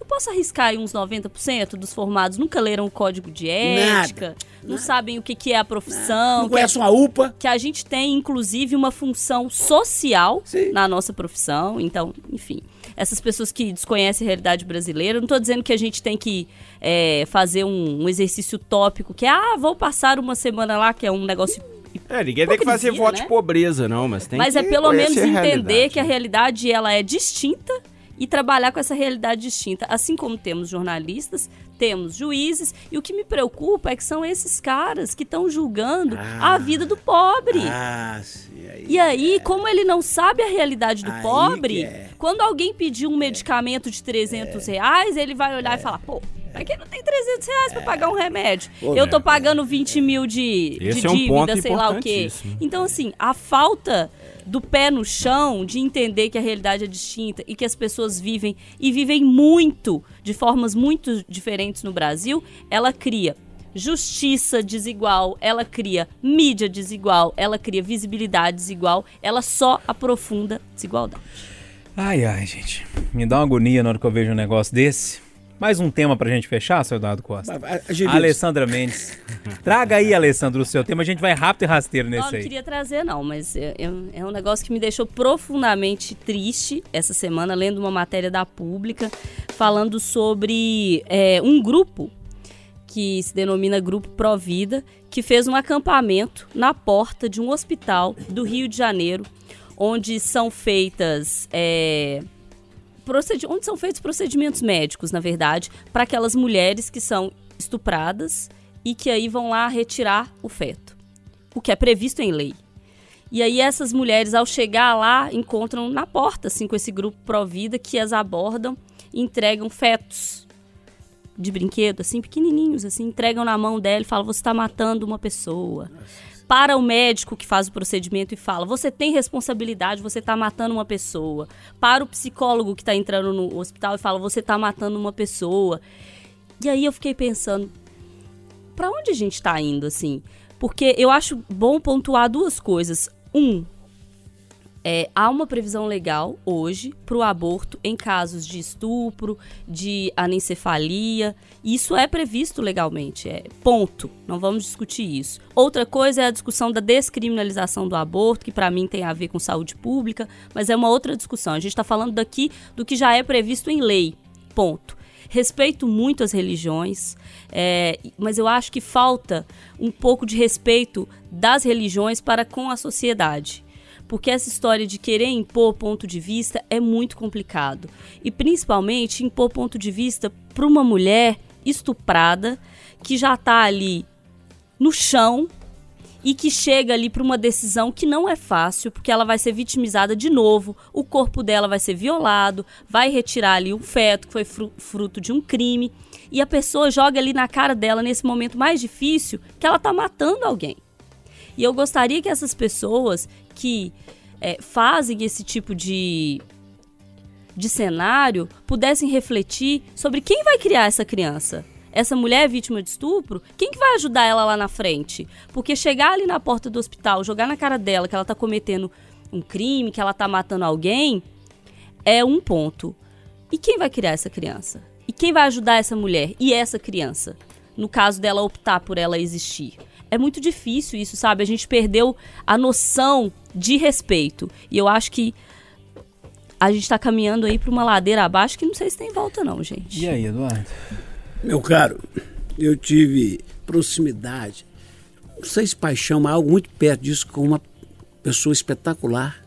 eu posso arriscar aí uns 90% dos formados nunca leram o código de ética, não sabem o que, que é a profissão, Não que a- conhece uma UPA. que a gente tem, inclusive, uma função social Sim. na nossa profissão. Então, enfim, essas pessoas que desconhecem a realidade brasileira, não estou dizendo que a gente tem que é, fazer um, um exercício tópico, que é, ah, vou passar uma semana lá, que é um negócio... É, ninguém tem que fazer Hipocrisia, voto né? de pobreza, não, mas tem Mas é pelo menos entender que a realidade ela é distinta e trabalhar com essa realidade distinta. Assim como temos jornalistas, temos juízes, e o que me preocupa é que são esses caras que estão julgando a vida do pobre. Ah, sim. Aí. E aí, como ele não sabe a realidade do Aí pobre, é. quando alguém pedir um medicamento de 300 reais, ele vai olhar e falar, pô, pra que não tem 300 reais pra pagar um remédio? Pô, Eu tô pagando 20 mil de, de Esse é um dívida, sei lá o quê. Então, assim, a falta do pé no chão, de entender que a realidade é distinta e que as pessoas vivem e vivem muito, de formas muito diferentes no Brasil, ela cria justiça desigual, ela cria mídia desigual, ela cria visibilidade desigual, ela só aprofunda desigualdade. Ai, ai, gente. Me dá uma agonia na hora que eu vejo um negócio desse. Mais um tema pra gente fechar, seu Eduardo Costa. Agiliza. Alessandra Mendes. Traga aí, Alessandro, o seu tema. A gente vai rápido e rasteiro Não, nesse não aí. queria trazer, não, mas é, é um- é um negócio que me deixou profundamente triste essa semana, lendo uma matéria da Pública, falando sobre é, um grupo que se denomina Grupo Provida, que fez um acampamento na porta de um hospital do Rio de Janeiro, onde são feitas. é, procedi- onde são feitos procedimentos médicos, na verdade, para aquelas mulheres que são estupradas e que aí vão lá retirar o feto, o que é previsto em lei. E aí essas mulheres, ao chegar lá, encontram na porta, assim, com esse grupo Provida, que as abordam e entregam fetos de brinquedo, assim, pequenininhos, assim, entregam na mão dela e falam, você está matando uma pessoa. Para o médico que faz o procedimento e fala, você tem responsabilidade, você está matando uma pessoa. Para o psicólogo que está entrando no hospital e fala, você está matando uma pessoa. E aí eu fiquei pensando, para onde a gente tá indo, assim? Porque eu acho bom pontuar duas coisas. Um, é, há uma previsão legal hoje para o aborto em casos de estupro, de anencefalia. Isso é previsto legalmente, é ponto. Não vamos discutir isso. Outra coisa é a discussão da descriminalização do aborto, que para mim tem a ver com saúde pública, mas é uma outra discussão. A gente está falando daqui do que já é previsto em lei. Ponto. Respeito muito as religiões, é, mas eu acho que falta um pouco de respeito das religiões para com a sociedade. Porque essa história de querer impor ponto de vista é muito complicado. E principalmente impor ponto de vista para uma mulher estuprada que já está ali no chão e que chega ali para uma decisão que não é fácil, porque ela vai ser vitimizada de novo, o corpo dela vai ser violado, vai retirar ali um feto que foi fru- fruto de um crime, e a pessoa joga ali na cara dela nesse momento mais difícil que ela tá matando alguém. E eu gostaria que essas pessoas que é, fazem esse tipo de de cenário pudessem refletir sobre quem vai criar essa criança. Essa mulher vítima de estupro, quem que vai ajudar ela lá na frente? Porque chegar ali na porta do hospital, jogar na cara dela que ela tá cometendo um crime, que ela tá matando alguém, é um ponto. E quem vai criar essa criança? E quem vai ajudar essa mulher e essa criança? No caso dela optar por ela existir. É muito difícil isso, sabe? A gente perdeu a noção de respeito. E eu acho que a gente tá caminhando aí pra uma ladeira abaixo que não sei se tem volta, não, gente. E aí, Eduardo? Meu caro, eu tive proximidade, não sei se paixão, mas algo muito perto disso com uma pessoa espetacular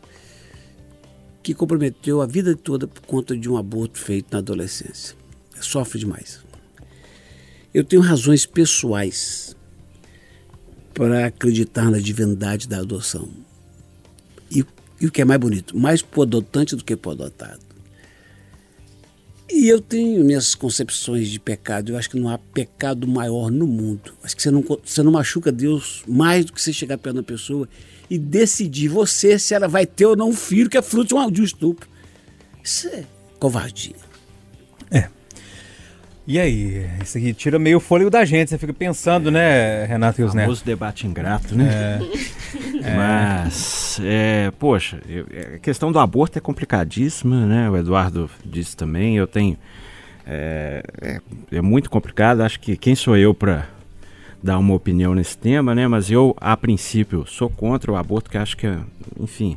que comprometeu a vida toda por conta de um aborto feito na adolescência. Sofre demais. Eu tenho razões pessoais para acreditar na divindade da adoção. E, o que é mais bonito, mais pro adotante do que pro adotado. E eu tenho minhas concepções de pecado. Eu acho que não há pecado maior no mundo. Acho que você não, você não machuca Deus mais do que você chegar perto da pessoa e decidir você se ela vai ter ou não um filho que é fruto de um, de um estupro. Isso é covardia. E aí, isso aqui tira meio o fôlego da gente. Você fica pensando, né, Renato e os? Famoso debate ingrato, né? Mas, é, poxa, eu- é, a questão do aborto é complicadíssima, né? O Eduardo disse também. Eu tenho. É, é, é muito complicado. Acho que quem sou eu para dar uma opinião nesse tema, né? Mas eu, a princípio, sou contra o aborto, que acho que, é, enfim.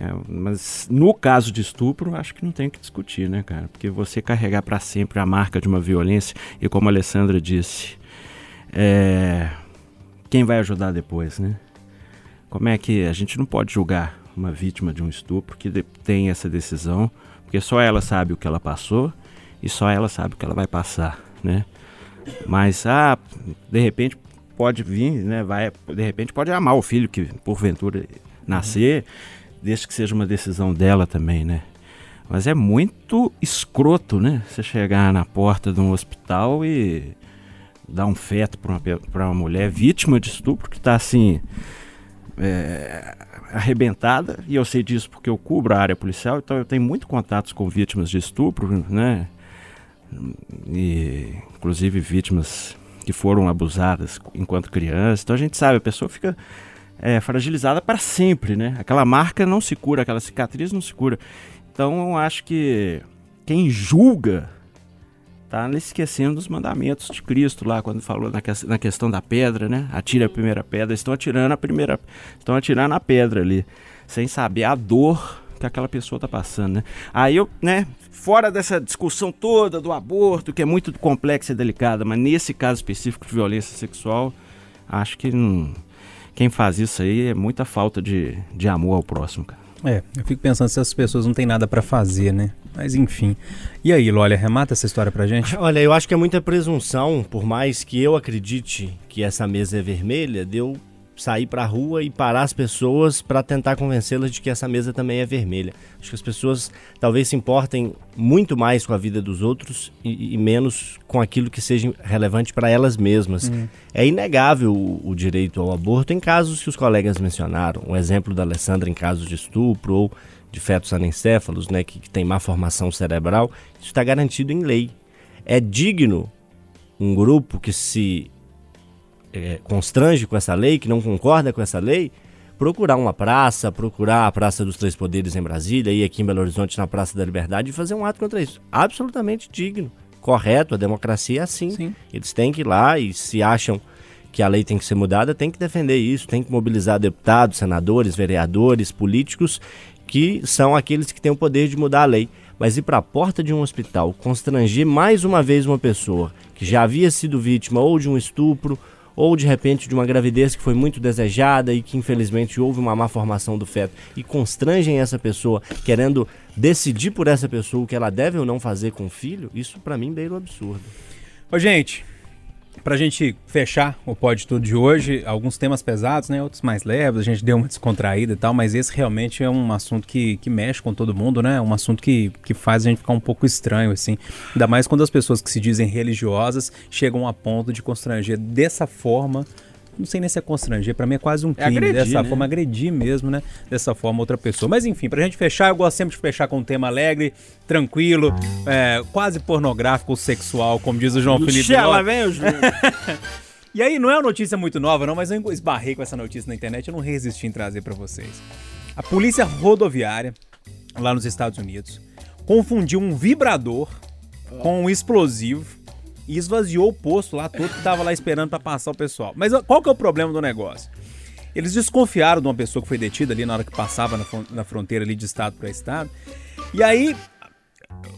É, mas no caso de estupro, acho que não tem o que discutir, né, cara? Porque você carregar para sempre a marca de uma violência, e como a Alessandra disse, é, quem vai ajudar depois, né? Como é que a gente não pode julgar uma vítima de um estupro que tem essa decisão, porque só ela sabe o que ela passou e só ela sabe o que ela vai passar, né? Mas ah, de repente pode vir, né? Vai, de repente pode amar o filho que porventura nascer, desde que seja uma decisão dela também, né? Mas é muito escroto, né? Você chegar na porta de um hospital e dar um feto para uma, uma mulher vítima de estupro que está assim é, arrebentada e eu sei disso porque eu cubro a área policial, então eu tenho muito contatos com vítimas de estupro, né? E inclusive vítimas que foram abusadas enquanto crianças. Então a gente sabe, a pessoa fica é, fragilizada para sempre, né? Aquela marca não se cura, aquela cicatriz não se cura. Então eu acho que quem julga tá esquecendo dos mandamentos de Cristo lá, quando falou na, que- na questão da pedra, né? Atira a primeira pedra, estão atirando a primeira. Estão atirando a pedra ali, sem saber a dor que aquela pessoa tá passando, né? Aí eu, né, fora dessa discussão toda do aborto, que é muito complexa e delicada, mas nesse caso específico de violência sexual, acho que não- quem faz isso aí é muita falta de, de amor ao próximo, cara. É, eu fico pensando se essas pessoas não têm nada pra fazer, né? Mas enfim. E aí, Lólia, remata essa história pra gente? Olha, eu acho que é muita presunção, por mais que eu acredite que essa mesa é vermelha, de eu sair pra rua e parar as pessoas pra tentar convencê-las de que essa mesa também é vermelha. Acho que as pessoas talvez se importem muito mais com a vida dos outros e, e menos com aquilo que seja relevante para elas mesmas. É inegável o, o direito ao aborto em casos que os colegas mencionaram. O exemplo da Alessandra em casos de estupro ou de fetos anencéfalos, né, que, que tem má formação cerebral, isso está garantido em lei. É digno um grupo que se é, constrange com essa lei, que não concorda com essa lei, procurar uma praça, procurar a Praça dos Três Poderes em Brasília e aqui em Belo Horizonte na Praça da Liberdade e fazer um ato contra isso. Absolutamente digno, correto, a democracia é assim. Sim. Eles têm que ir lá e se acham que a lei tem que ser mudada, tem que defender isso, tem que mobilizar deputados, senadores, vereadores, políticos, que são aqueles que têm o poder de mudar a lei. Mas ir para a porta de um hospital, constranger mais uma vez uma pessoa que já havia sido vítima ou de um estupro, ou de repente de uma gravidez que foi muito desejada e que infelizmente houve uma má formação do feto, e constrangem essa pessoa querendo decidir por essa pessoa o que ela deve ou não fazer com o filho, isso para mim beira o absurdo. Ô, gente, pra gente fechar o Pode Tudo de hoje, alguns temas pesados, né? Outros mais leves, a gente deu uma descontraída e tal, mas esse realmente é um assunto que, que mexe com todo mundo, né? Um assunto que, que faz a gente ficar um pouco estranho, assim. Ainda mais quando as pessoas que se dizem religiosas chegam a ponto de constranger dessa forma. Não sei nem se é constranger, pra mim é quase um É crime agredir, dessa né? forma, agredir mesmo, né? Dessa forma outra pessoa. Mas enfim, pra gente fechar, eu gosto sempre de fechar com um tema alegre, tranquilo, é, quase pornográfico ou sexual, como diz o João Felipe. Puxa, lá Lopes. vem o Júnior. E aí, não é uma notícia muito nova, não, mas eu esbarrei com essa notícia na internet, eu não resisti em trazer pra vocês. A polícia rodoviária, lá nos Estados Unidos, confundiu um vibrador com um explosivo e esvaziou o posto lá todo que tava lá esperando pra passar o pessoal. Mas qual que é o problema do negócio? Eles desconfiaram de uma pessoa que foi detida ali na hora que passava na, fron- na fronteira ali de estado para estado. E aí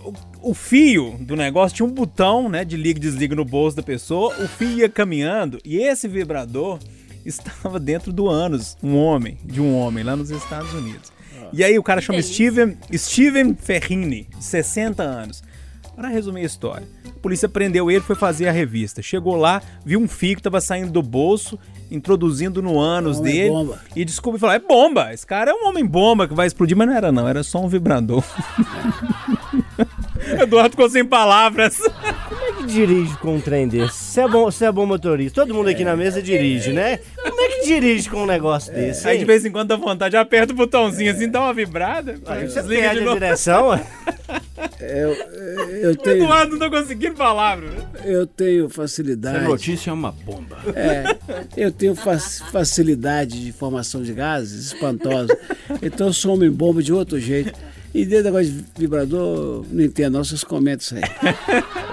o, o fio do negócio tinha um botão, né, de liga e desliga no bolso da pessoa. O fio ia caminhando e esse vibrador estava dentro do ânus, um homem, de um homem lá nos Estados Unidos. E aí o cara chama Steven, Steven Ferrini, de 60 anos. Para resumir a história, a polícia prendeu ele, foi fazer a revista. Chegou lá, viu um fio que estava saindo do bolso, introduzindo no ânus Não, é dele. bomba. E desculpa e falou: é bomba, esse cara é um homem bomba que vai explodir, mas não era não, era só um vibrador. Eduardo ficou sem palavras. Como é que dirige com um trem desse? Você é bom, você é bom motorista. Todo mundo aqui na mesa dirige, né? Como é que dirige com um negócio desse? Aí de vez em quando dá vontade, aperta o botãozinho assim, dá uma vibrada. Aí você desliga perde de a novo. direção, ué. Eu, eu, O tenho, Eduardo não tá conseguindo palavra. eu tenho Essa facilidade. notícia é uma bomba. É, eu tenho fac- facilidade de formação de gases espantosa. Então eu sou homem bomba de outro jeito. E desse negócio de vibrador, não entendo, não, vocês comentam isso aí.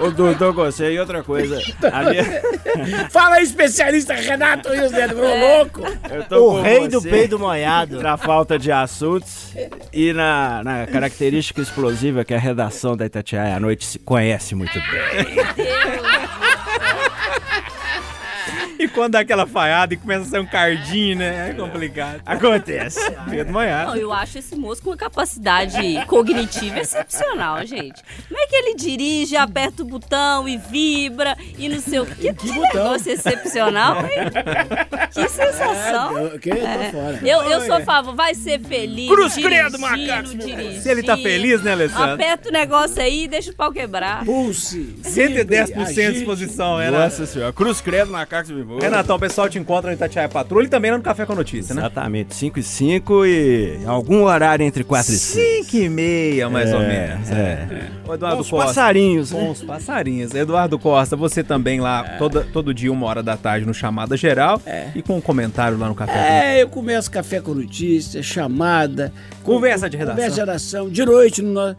Ô, Dudu, você e outra coisa. Minha- Fala aí, especialista Renato Wilson, ficou louco? eu tô O com rei do peido molhado. Na falta de assuntos e na, na característica explosiva que a redação da Itatiaia à noite se conhece muito bem. E quando dá aquela falhada e começa a sair um cardinho, né? É complicado. Acontece. Pedro Manhã. Não, eu acho esse moço com uma capacidade cognitiva excepcional, gente. Como é que ele dirige, aperta o botão e vibra e não sei o quê? Que, negócio excepcional, hein? Que sensação. Eu, ok? Eu tô fora. Eu, eu sou a favor, vai ser feliz. Cruz credo, macaco. Se ele tá feliz, né, Alessandro? Aperta o negócio aí e deixa o pau quebrar. Pulse. 110% de disposição, Renato. Nossa senhora. Cruz credo, macaco voa. Renatão, o pessoal te encontra no Itatiaia Patrulha e também lá no Café com Notícia, né? Exatamente, 5 e 5 e algum horário entre 4 e 5. 5 e meia, mais ou menos. é. O Eduardo Os Costa. passarinhos, né? Com os passarinhos. Eduardo Costa, você também lá, toda, todo dia, uma hora da tarde, no Chamada Geral. E com um comentário lá no Café com É, eu começo café com notícia, chamada. Conversa de redação. Conversa de redação, de noite. No... no-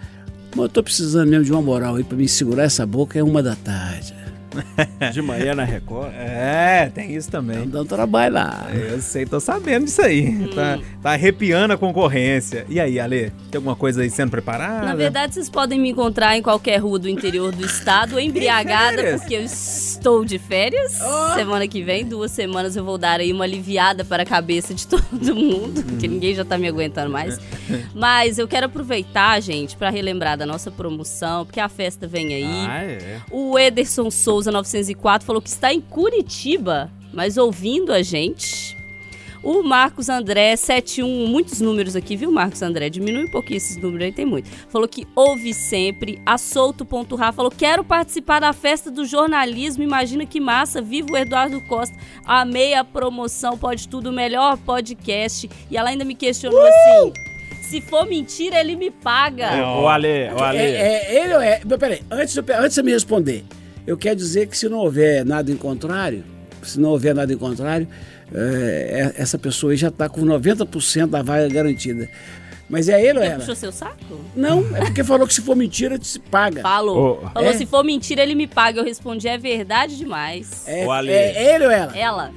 Mas eu tô precisando mesmo de uma moral aí pra me segurar essa boca, é uma da tarde. De manhã na Record. É, tem isso também. Dá um trabalho lá. Eu sei, tô sabendo disso aí. Tá, tá arrepiando a concorrência. E aí, Ale, tem alguma coisa aí sendo preparada? Na verdade, vocês podem me encontrar em qualquer rua do interior do estado, embriagada, porque eu estou de férias. Semana que vem, duas semanas, eu vou dar aí uma aliviada para a cabeça de todo mundo, porque ninguém já tá me aguentando mais. Mas eu quero aproveitar, gente, para relembrar da nossa promoção, porque a festa vem aí. Ah, é. O Ederson Souza 904 falou que está em Curitiba, mas ouvindo a gente. O Marcos André 71, muitos números aqui, viu, Marcos André? Diminui um pouquinho esses números aí, tem muito. Falou que ouve sempre. A Souto.ra falou: quero participar da festa do jornalismo. Imagina que massa. Viva o Eduardo Costa. Amei a promoção. Pode tudo, o melhor podcast. E ela ainda me questionou assim: se for mentira, ele me paga. Ô, Ale, ô, Ale. É, é ele ou é. Peraí, antes, de eu pe- antes de você me responder, eu quero dizer que se não houver nada em contrário, se não houver nada em contrário, é, é- essa pessoa aí já está com 90% da vaga garantida. Mas é ele ou Ele ela? puxou seu saco? Não, é porque falou que se for mentira, se paga. Falou. Ô. Falou, É? se for mentira, ele me paga. Eu respondi, é verdade demais. É, é ele ou ela? Ela.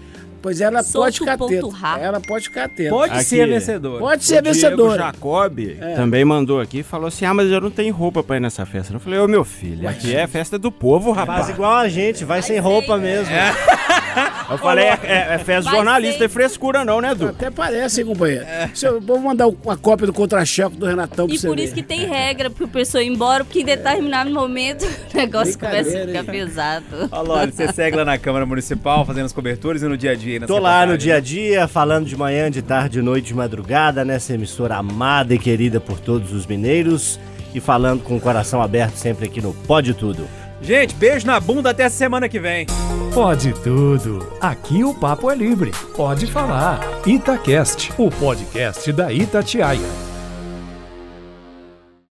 Pois ela pode ficar rá. Ela pode ficar atenta. Pode Aqui. ser vencedor. Pode ser o vencedora. Jacob também mandou aqui e falou assim: Ah, mas eu não tenho roupa pra ir nessa festa. Eu falei, ô meu filho, aqui é festa do povo, rapaz. Faz igual a gente, vai sem roupa mesmo. Eu falei, é, é- é festa Vai jornalista, ser. é frescura não, né, Du? Até parece, hein, companheiro? Se eu vou mandar uma cópia do contra-chefe do Renatão pra E você por ver. isso que tem regra pro pessoa ir embora, porque em determinado momento o negócio começa a ficar pesado. Ó, Loli, você segue lá na Câmara Municipal, fazendo as coberturas e no dia a dia. nas Tô lá no dia a dia, falando de manhã, de tarde, de noite, de madrugada, nessa emissora amada e querida por todos os mineiros. E falando com o coração aberto sempre aqui no Pode Tudo. Gente, beijo na bunda até semana que vem. Pode tudo. Aqui o papo é livre. Pode falar. Itacast, o podcast da Itatiaia.